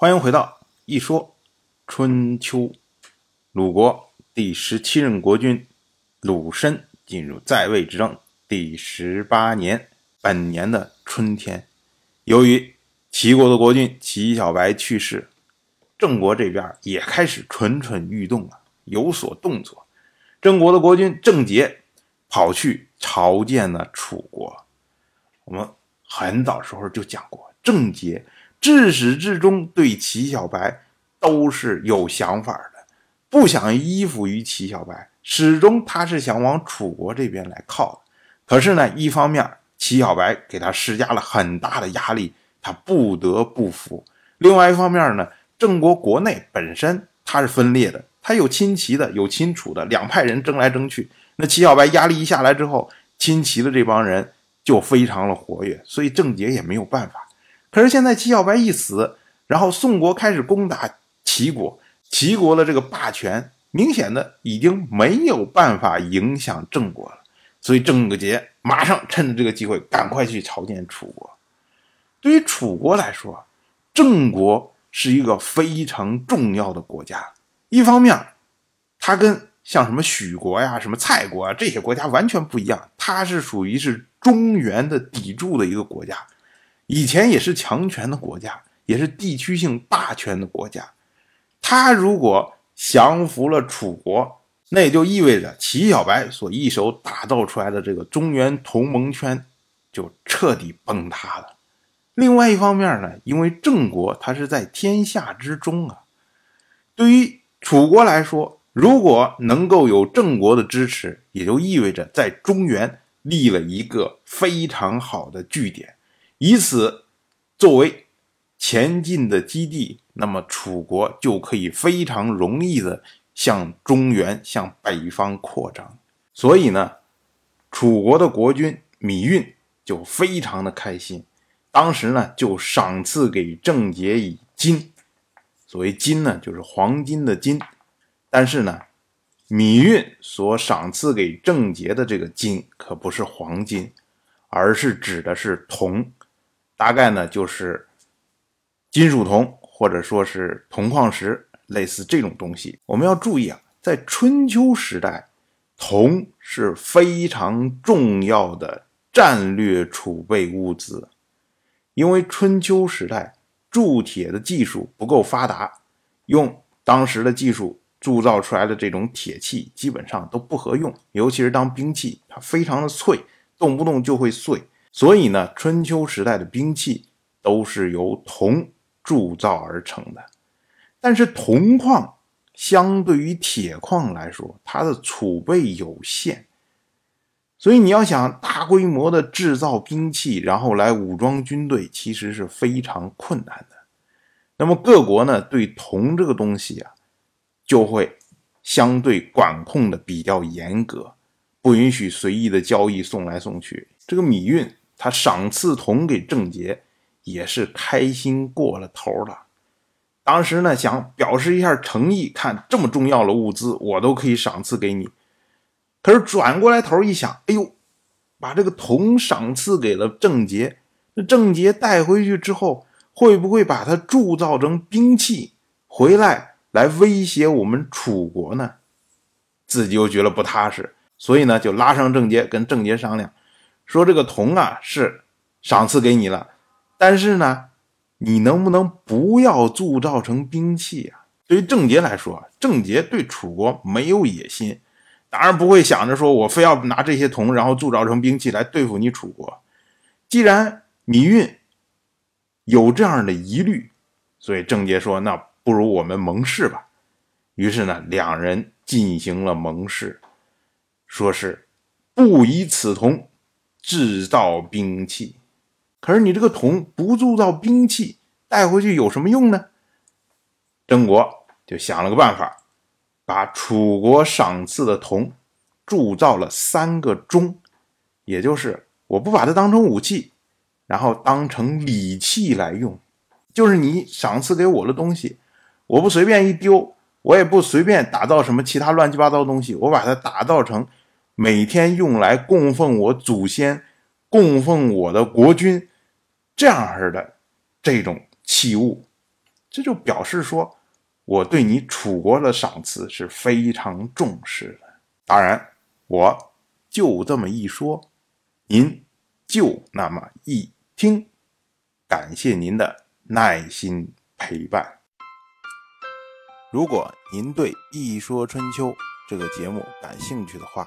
欢迎回到一说春秋。鲁国第十七任国君鲁申进入在位之政第十八年，本年的春天，由于齐国的国君齐小白去世，郑国这边也开始蠢蠢欲动了，有所动作。郑国的国君郑杰跑去朝见了楚国。我们很早时候就讲过，郑杰。至始至终对齐小白都是有想法的，不想依附于齐小白，始终他是想往楚国这边来靠的。可是呢，一方面齐小白给他施加了很大的压力，他不得不服；另外一方面呢，郑国国内本身他是分裂的，他有亲齐的，有亲楚的，两派人争来争去。那齐小白压力一下来之后，亲齐的这帮人就非常的活跃，所以郑杰也没有办法。可是现在齐小白一死，然后宋国开始攻打齐国，齐国的这个霸权明显的已经没有办法影响郑国了，所以郑杰马上趁着这个机会赶快去朝见楚国。对于楚国来说，郑国是一个非常重要的国家，一方面，它跟像什么许国呀、什么蔡国啊这些国家完全不一样，它是属于是中原的砥柱的一个国家。以前也是强权的国家，也是地区性霸权的国家。他如果降服了楚国，那也就意味着齐小白所一手打造出来的这个中原同盟圈就彻底崩塌了。另外一方面呢，因为郑国它是在天下之中啊，对于楚国来说，如果能够有郑国的支持，也就意味着在中原立了一个非常好的据点。以此作为前进的基地，那么楚国就可以非常容易的向中原、向北方扩张。所以呢，楚国的国君芈运就非常的开心，当时呢就赏赐给郑杰以金。所谓金呢，就是黄金的金。但是呢，芈运所赏赐给郑杰的这个金可不是黄金，而是指的是铜。大概呢，就是金属铜，或者说是铜矿石，类似这种东西。我们要注意啊，在春秋时代，铜是非常重要的战略储备物资，因为春秋时代铸铁的技术不够发达，用当时的技术铸造出来的这种铁器基本上都不合用，尤其是当兵器，它非常的脆，动不动就会碎。所以呢，春秋时代的兵器都是由铜铸造而成的，但是铜矿相对于铁矿来说，它的储备有限，所以你要想大规模的制造兵器，然后来武装军队，其实是非常困难的。那么各国呢，对铜这个东西啊，就会相对管控的比较严格，不允许随意的交易送来送去。这个米运。他赏赐铜给郑杰，也是开心过了头了。当时呢，想表示一下诚意，看这么重要的物资，我都可以赏赐给你。可是转过来头一想，哎呦，把这个铜赏赐给了郑杰，那郑杰带回去之后，会不会把它铸造成兵器回来，来威胁我们楚国呢？自己又觉得不踏实，所以呢，就拉上郑杰，跟郑杰商量。说这个铜啊是赏赐给你了，但是呢，你能不能不要铸造成兵器啊？对于郑杰来说，郑杰对楚国没有野心，当然不会想着说我非要拿这些铜然后铸造成兵器来对付你楚国。既然芈运有这样的疑虑，所以郑杰说：“那不如我们盟誓吧。”于是呢，两人进行了盟誓，说是不以此铜。制造兵器，可是你这个铜不铸造兵器，带回去有什么用呢？郑国就想了个办法，把楚国赏赐的铜铸造了三个钟，也就是我不把它当成武器，然后当成礼器来用，就是你赏赐给我的东西，我不随便一丢，我也不随便打造什么其他乱七八糟的东西，我把它打造成。每天用来供奉我祖先、供奉我的国君，这样式的这种器物，这就表示说我对你楚国的赏赐是非常重视的。当然，我就这么一说，您就那么一听。感谢您的耐心陪伴。如果您对《一说春秋》这个节目感兴趣的话，